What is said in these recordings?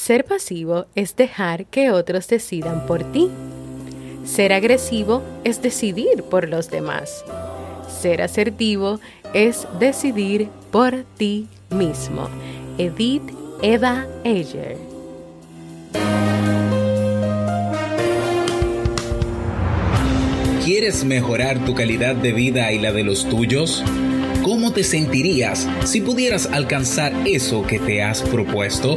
Ser pasivo es dejar que otros decidan por ti. Ser agresivo es decidir por los demás. Ser asertivo es decidir por ti mismo. Edith Eva Eger. ¿Quieres mejorar tu calidad de vida y la de los tuyos? ¿Cómo te sentirías si pudieras alcanzar eso que te has propuesto?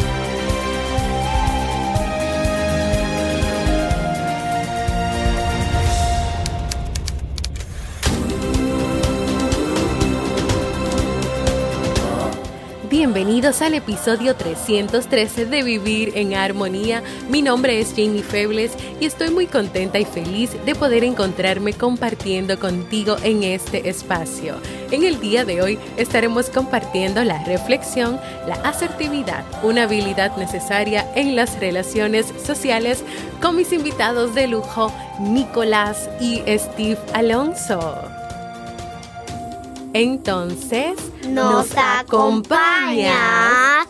Bienvenidos al episodio 313 de Vivir en Armonía. Mi nombre es Jamie Febles y estoy muy contenta y feliz de poder encontrarme compartiendo contigo en este espacio. En el día de hoy estaremos compartiendo la reflexión, la asertividad, una habilidad necesaria en las relaciones sociales con mis invitados de lujo, Nicolás y Steve Alonso. Entonces, nos acompaña.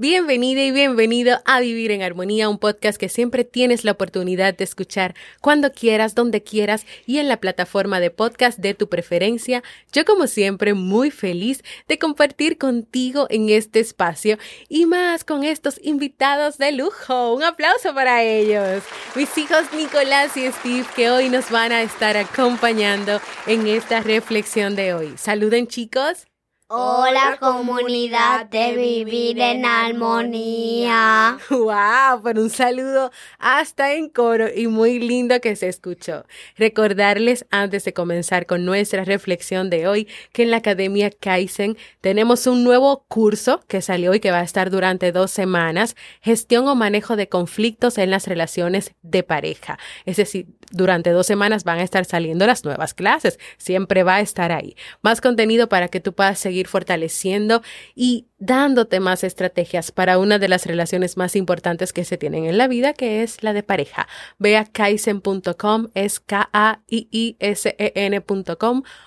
Bienvenida y bienvenido a Vivir en Armonía, un podcast que siempre tienes la oportunidad de escuchar cuando quieras, donde quieras y en la plataforma de podcast de tu preferencia. Yo como siempre muy feliz de compartir contigo en este espacio y más con estos invitados de lujo. Un aplauso para ellos. Mis hijos Nicolás y Steve que hoy nos van a estar acompañando en esta reflexión de hoy. Saluden chicos. Hola comunidad de vivir en armonía. Wow, por un saludo hasta en coro y muy lindo que se escuchó. Recordarles antes de comenzar con nuestra reflexión de hoy que en la Academia Kaizen tenemos un nuevo curso que salió y que va a estar durante dos semanas, gestión o manejo de conflictos en las relaciones de pareja. Es decir, durante dos semanas van a estar saliendo las nuevas clases, siempre va a estar ahí. Más contenido para que tú puedas seguir fortaleciendo y dándote más estrategias para una de las relaciones más importantes que se tienen en la vida, que es la de pareja. Ve a kaizen.com, es K-A-I-I-S-E-N.com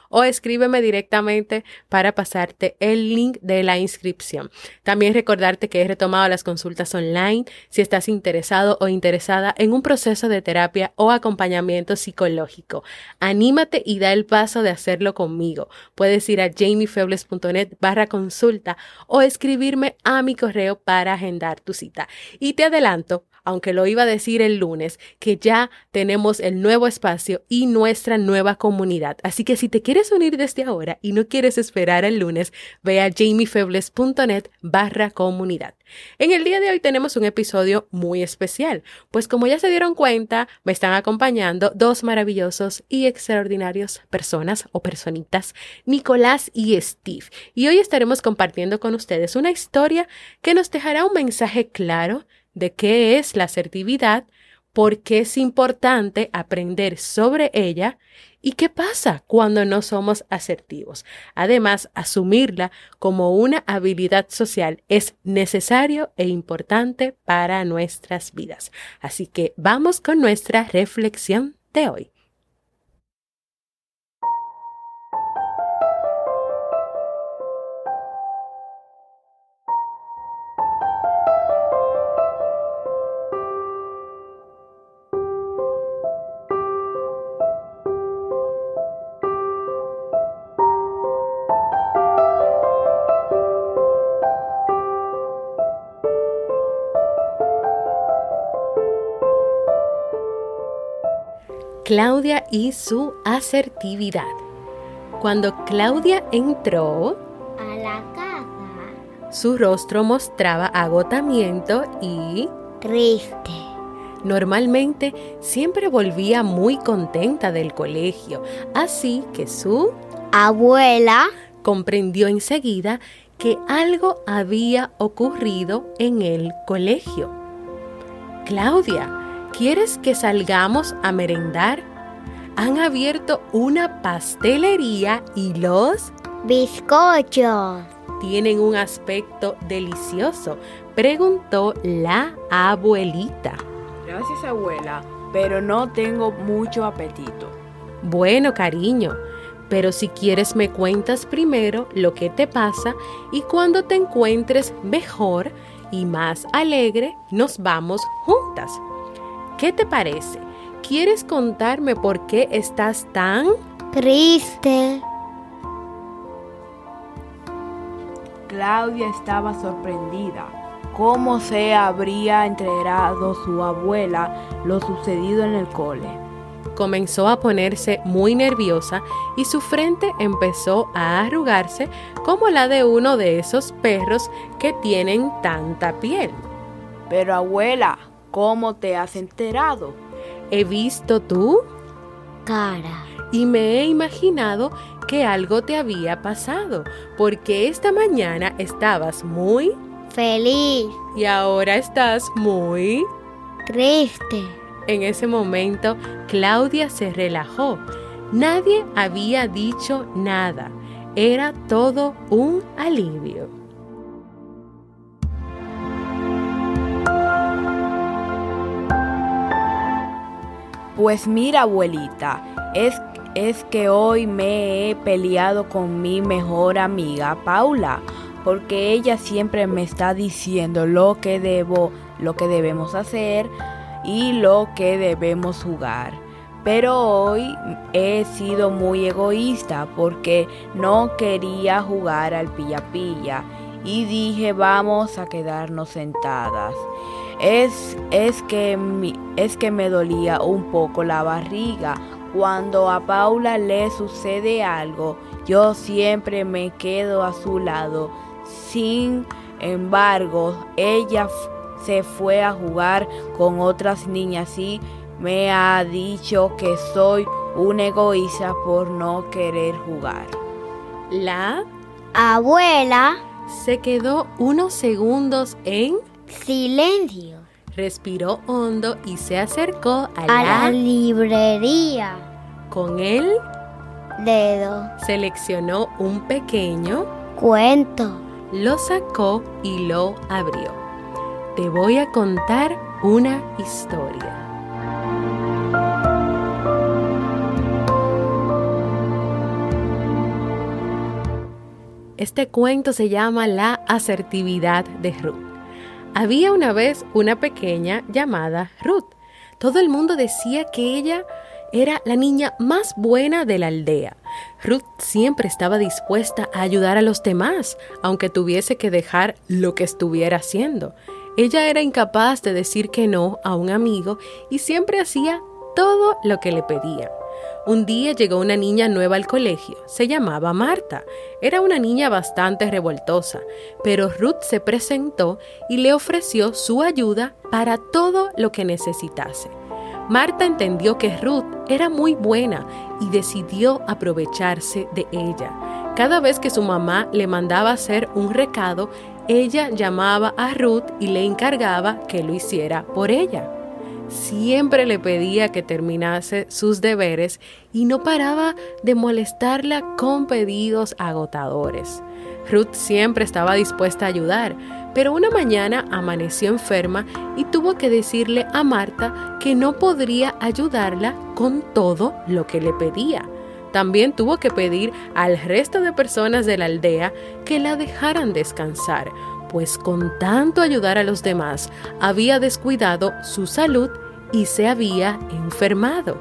o escríbeme directamente para pasarte el link de la inscripción. También recordarte que he retomado las consultas online si estás interesado o interesada en un proceso de terapia o acompañamiento psicológico. Anímate y da el paso de hacerlo conmigo. Puedes ir a jamiefebles.net barra consulta o escribirme a mi correo para agendar tu cita. Y te adelanto, aunque lo iba a decir el lunes, que ya tenemos el nuevo espacio y nuestra nueva comunidad. Así que si te quieres unir desde ahora y no quieres esperar el lunes, ve a jamiefebles.net barra comunidad. En el día de hoy tenemos un episodio muy especial, pues como ya se dieron cuenta, me están acompañando dos maravillosos y extraordinarios personas o personitas, Nicolás y Steve. Y hoy estaremos compartiendo con ustedes una historia que nos dejará un mensaje claro de qué es la asertividad, por qué es importante aprender sobre ella y qué pasa cuando no somos asertivos. Además, asumirla como una habilidad social es necesario e importante para nuestras vidas. Así que vamos con nuestra reflexión de hoy. Claudia y su asertividad. Cuando Claudia entró a la casa, su rostro mostraba agotamiento y triste. Normalmente siempre volvía muy contenta del colegio, así que su abuela comprendió enseguida que algo había ocurrido en el colegio. Claudia, ¿quieres que salgamos a merendar? Han abierto una pastelería y los bizcochos tienen un aspecto delicioso, preguntó la abuelita. Gracias abuela, pero no tengo mucho apetito. Bueno, cariño, pero si quieres me cuentas primero lo que te pasa y cuando te encuentres mejor y más alegre, nos vamos juntas. ¿Qué te parece? ¿Quieres contarme por qué estás tan triste? Claudia estaba sorprendida. ¿Cómo se habría enterado su abuela lo sucedido en el cole? comenzó a ponerse muy nerviosa y su frente empezó a arrugarse como la de uno de esos perros que tienen tanta piel. Pero abuela, ¿cómo te has enterado? He visto tu cara y me he imaginado que algo te había pasado, porque esta mañana estabas muy feliz y ahora estás muy triste. En ese momento, Claudia se relajó. Nadie había dicho nada. Era todo un alivio. Pues mira, abuelita, es, es que hoy me he peleado con mi mejor amiga Paula, porque ella siempre me está diciendo lo que debo, lo que debemos hacer, y lo que debemos jugar. Pero hoy he sido muy egoísta porque no quería jugar al pilla pilla y dije vamos a quedarnos sentadas. Es, es, que, es que me dolía un poco la barriga. Cuando a Paula le sucede algo, yo siempre me quedo a su lado. Sin embargo, ella se fue a jugar con otras niñas y me ha dicho que soy un egoísta por no querer jugar. La abuela se quedó unos segundos en silencio. Respiró hondo y se acercó a, la, librería. Con el dedo seleccionó un pequeño cuento. Lo sacó y lo abrió te voy a contar una historia. Este cuento se llama La asertividad de Ruth. Había una vez una pequeña llamada Ruth. Todo el mundo decía que ella era la niña más buena de la aldea. Ruth siempre estaba dispuesta a ayudar a los demás, aunque tuviese que dejar lo que estuviera haciendo. Ella era incapaz de decir que no a un amigo y siempre hacía todo lo que le pedía. Un día llegó una niña nueva al colegio. Se llamaba Marta. Era una niña bastante revoltosa, pero Ruth se presentó y le ofreció su ayuda para todo lo que necesitase. Marta entendió que Ruth era muy buena y decidió aprovecharse de ella. Cada vez que su mamá le mandaba hacer un recado, ella llamaba a Ruth y le encargaba que lo hiciera por ella. Siempre le pedía que terminase sus deberes y no paraba de molestarla con pedidos agotadores. Ruth siempre estaba dispuesta a ayudar, pero una mañana amaneció enferma y tuvo que decirle a Marta que no podría ayudarla con todo lo que le pedía. También tuvo que pedir al resto de personas de la aldea que la dejaran descansar, pues con tanto ayudar a los demás había descuidado su salud y se había enfermado.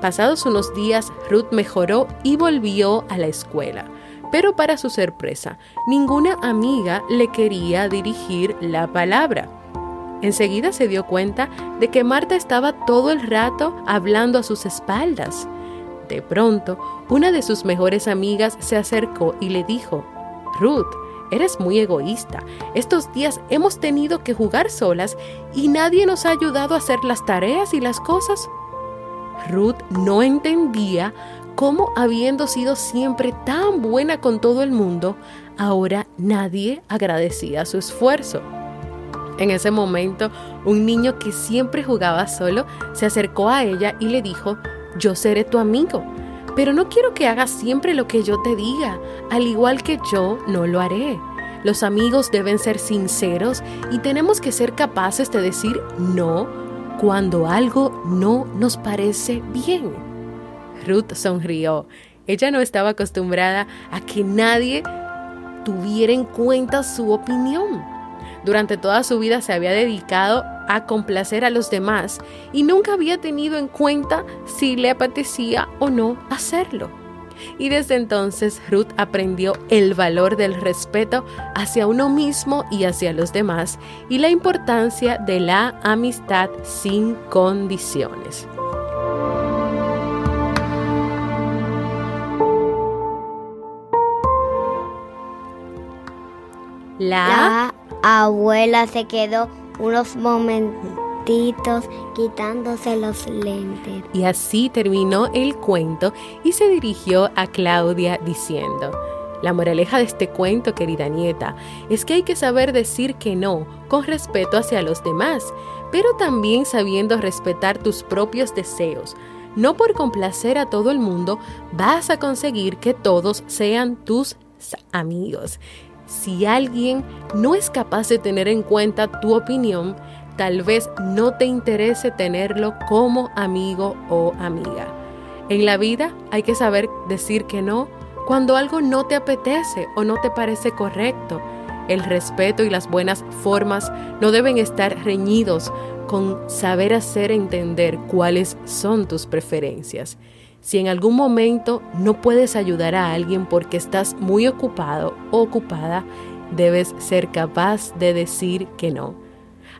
Pasados unos días, Ruth mejoró y volvió a la escuela. Pero para su sorpresa, ninguna amiga le quería dirigir la palabra. Enseguida se dio cuenta de que Marta estaba todo el rato hablando a sus espaldas. De pronto, una de sus mejores amigas se acercó y le dijo, Ruth, eres muy egoísta. Estos días hemos tenido que jugar solas y nadie nos ha ayudado a hacer las tareas y las cosas. Ruth no entendía cómo, habiendo sido siempre tan buena con todo el mundo, ahora nadie agradecía su esfuerzo. En ese momento, un niño que siempre jugaba solo se acercó a ella y le dijo, yo seré tu amigo, pero no quiero que hagas siempre lo que yo te diga, al igual que yo no lo haré. Los amigos deben ser sinceros y tenemos que ser capaces de decir no cuando algo no nos parece bien. Ruth sonrió. Ella no estaba acostumbrada a que nadie tuviera en cuenta su opinión. Durante toda su vida se había dedicado a complacer a los demás y nunca había tenido en cuenta si le apetecía o no hacerlo. Y desde entonces Ruth aprendió el valor del respeto hacia uno mismo y hacia los demás y la importancia de la amistad sin condiciones. La, abuela se quedó unos momentitos quitándose los lentes. Y así terminó el cuento y se dirigió a Claudia diciendo, la moraleja de este cuento, querida nieta, es que hay que saber decir que no con respeto hacia los demás, pero también sabiendo respetar tus propios deseos. No por complacer a todo el mundo vas a conseguir que todos sean tus amigos. Si alguien no es capaz de tener en cuenta tu opinión, tal vez no te interese tenerlo como amigo o amiga. En la vida hay que saber decir que no cuando algo no te apetece o no te parece correcto. El respeto y las buenas formas no deben estar reñidos con saber hacer entender cuáles son tus preferencias. Si en algún momento no puedes ayudar a alguien porque estás muy ocupado o ocupada, debes ser capaz de decir que no.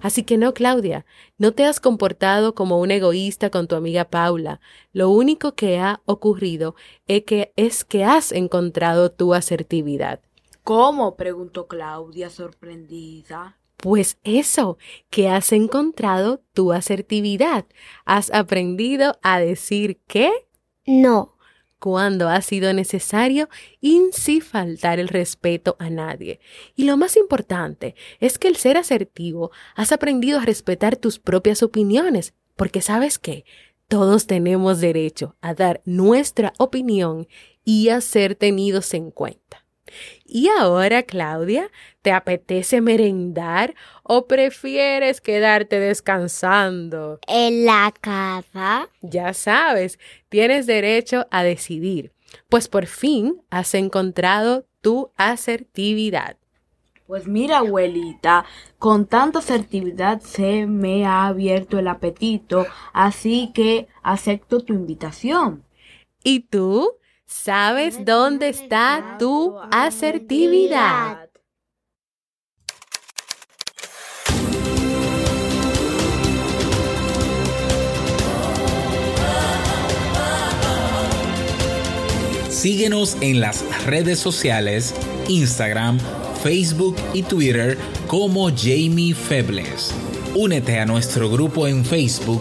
Así que no, Claudia, no te has comportado como un egoísta con tu amiga Paula. Lo único que ha ocurrido es que, es que has encontrado tu asertividad. ¿Cómo? preguntó Claudia sorprendida. Pues eso, que has encontrado tu asertividad. Has aprendido a decir que no cuando ha sido necesario y sin faltar el respeto a nadie. Y lo más importante es que el ser asertivo has aprendido a respetar tus propias opiniones, porque sabes que todos tenemos derecho a dar nuestra opinión y a ser tenidos en cuenta. Y ahora, Claudia, ¿te apetece merendar o prefieres quedarte descansando? En la casa. Ya sabes, tienes derecho a decidir, pues por fin has encontrado tu asertividad. Pues mira, abuelita, con tanta asertividad se me ha abierto el apetito, así que acepto tu invitación. ¿Y tú? ¿Sabes dónde está tu asertividad? Síguenos en las redes sociales, Instagram, Facebook y Twitter como Jamie Febles. Únete a nuestro grupo en Facebook,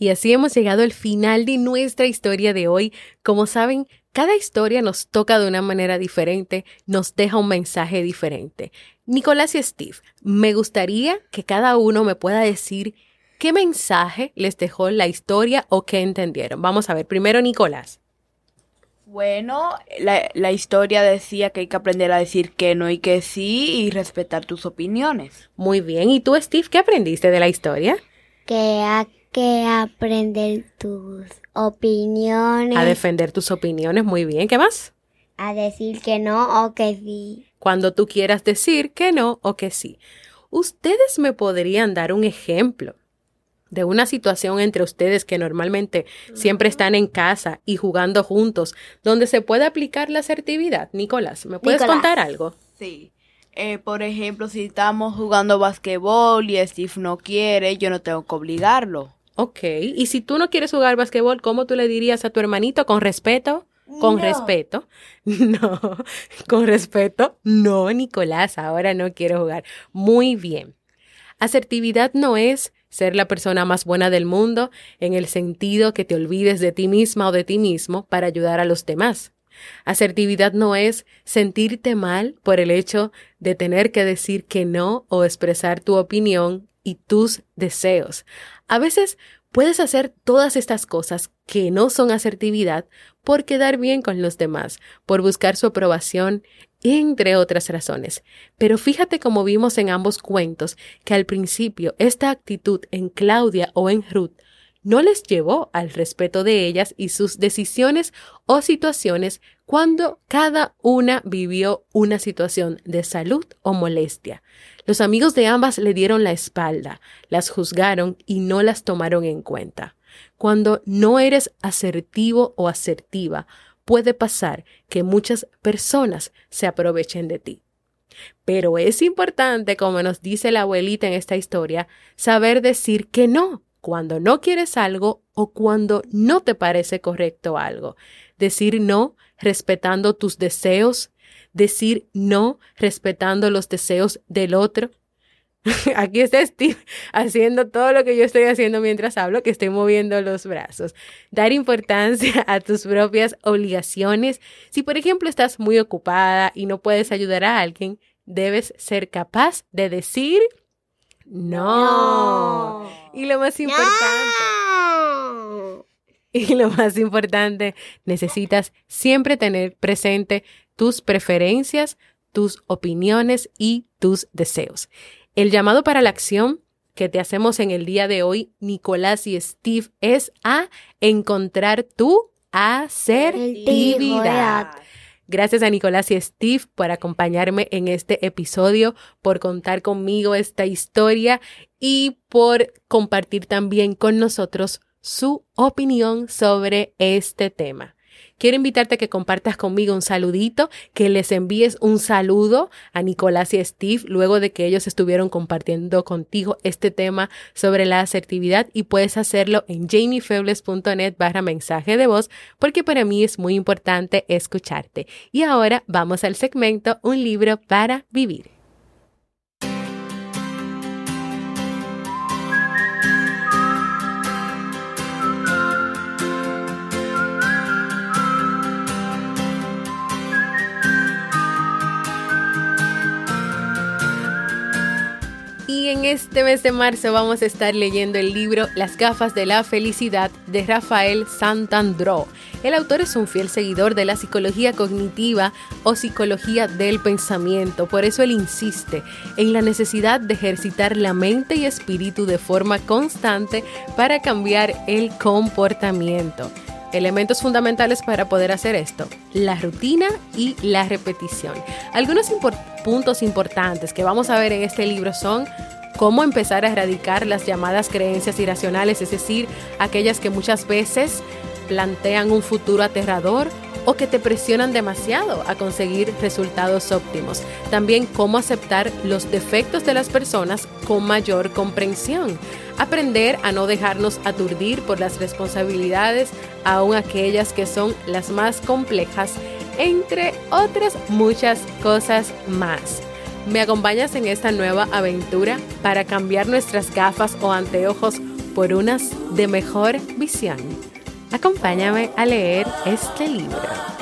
Y así hemos llegado al final de nuestra historia de hoy. Como saben, cada historia nos toca de una manera diferente, nos deja un mensaje diferente. Nicolás y Steve, me gustaría que cada uno me pueda decir qué mensaje les dejó la historia o qué entendieron. Vamos a ver, primero Nicolás. Bueno, la, la, historia decía que hay que aprender a decir que no y que sí y respetar tus opiniones. Muy bien, ¿y tú Steve qué aprendiste de la historia? Que que aprender tus opiniones. A defender tus opiniones, muy bien, ¿qué más? A decir que no o que sí cuando tú quieras decir que no o que sí. ¿Ustedes me podrían dar un ejemplo de una situación entre ustedes que normalmente siempre están en casa y jugando juntos, donde se puede aplicar la asertividad? Nicolás, ¿me puedes Nicolás. contar algo? Sí. Eh, por ejemplo, si estamos jugando basquetbol y Steve no quiere, yo no tengo que obligarlo. Ok, y si tú no quieres jugar basquetbol, ¿cómo tú le dirías a tu hermanito con respeto? Con No. respeto. No, con respeto. No, Nicolás, ahora no quiero jugar. Muy bien. Asertividad no es ser la persona más buena del mundo en el sentido que te olvides de ti misma o de ti mismo para ayudar a los demás. Asertividad no es sentirte mal por el hecho de tener que decir que no o expresar tu opinión y tus deseos. A veces puedes hacer todas estas cosas que no son asertividad por quedar bien con los demás, por buscar su aprobación, entre otras razones. Pero fíjate como vimos en ambos cuentos que al principio esta actitud en Claudia o en Ruth no les llevó al respeto de ellas y sus decisiones o situaciones cuando cada una vivió una situación de salud o molestia. Los amigos de ambas le dieron la espalda, las juzgaron y no las tomaron en cuenta. Cuando no eres asertivo o asertiva, puede pasar que muchas personas se aprovechen de ti. Pero es importante, como nos dice la abuelita en esta historia, saber decir que no cuando no quieres algo o cuando no te parece correcto algo. Decir no respetando tus deseos, decir no respetando los deseos del otro. Aquí está Steve haciendo todo lo que yo estoy haciendo mientras hablo, que estoy moviendo los brazos. Dar importancia a tus propias obligaciones. Si, por ejemplo, estás muy ocupada y no puedes ayudar a alguien, debes ser capaz de decir no. Y lo más importante. No. Y lo más importante, necesitas siempre tener presente tus preferencias, tus opiniones y tus deseos. El llamado para la acción que te hacemos en el día de hoy, Nicolás y Steve, es a encontrar tu asertividad. Gracias a Nicolás y Steve por acompañarme en este episodio, por contar conmigo esta historia y por compartir también con nosotros su opinión sobre este tema. Quiero invitarte a que compartas conmigo un saludito, que les envíes un saludo a Nicolás y Steve luego de que ellos estuvieron compartiendo contigo este tema sobre la asertividad y puedes hacerlo en jamiefebles.net barra mensaje de voz porque para mí es muy importante escucharte. Y ahora vamos al segmento Un libro para vivir. En este mes de marzo vamos a estar leyendo el libro Las gafas de la felicidad de Rafael Santandró. El autor es un fiel seguidor de la psicología cognitiva o psicología del pensamiento, por eso él insiste en la necesidad de ejercitar la mente y espíritu de forma constante para cambiar el comportamiento. Elementos fundamentales para poder hacer esto, la rutina y la repetición. Algunos puntos importantes que vamos a ver en este libro son cómo empezar a erradicar las llamadas creencias irracionales, es decir, aquellas que muchas veces plantean un futuro aterrador o que te presionan demasiado a conseguir resultados óptimos. También cómo aceptar los defectos de las personas con mayor comprensión. Aprender a no dejarnos aturdir por las responsabilidades, aun aquellas que son las más complejas, entre otras muchas cosas más. ¿Me acompañas en esta nueva aventura para cambiar nuestras gafas o anteojos por unas de mejor visión? Acompáñame a leer este libro.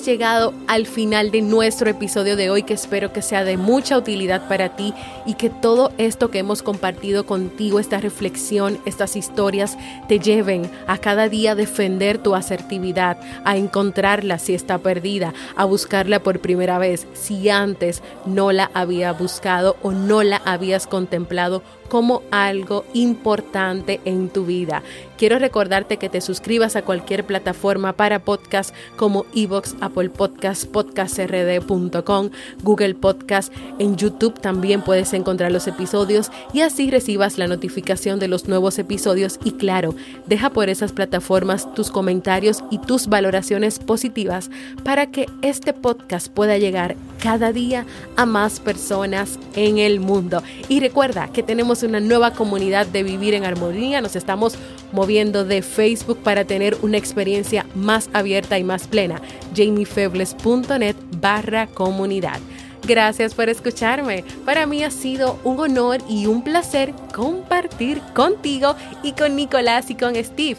Hemos llegado al final de nuestro episodio de hoy que espero que sea de mucha utilidad para ti y que todo esto que hemos compartido contigo, esta reflexión, estas historias, te lleven a cada día a defender tu asertividad, a encontrarla si está perdida, a buscarla por primera vez si antes no la había buscado o no la habías contemplado como algo importante en tu vida. Quiero recordarte que te suscribas a cualquier plataforma para podcast como Evox, Apple Podcast, podcastRD.com, Google Podcast. En YouTube también puedes encontrar los episodios y así recibas la notificación de los nuevos episodios. Y claro, deja por esas plataformas tus comentarios y tus valoraciones positivas para que este podcast pueda llegar cada día a más personas en el mundo. Y recuerda que tenemos una nueva comunidad de vivir en armonía. Nos estamos moviendo de Facebook para tener una experiencia más abierta y más plena. jamiefebles.net barra comunidad. Gracias por escucharme. Para mí ha sido un honor y un placer compartir contigo y con Nicolás y con Steve.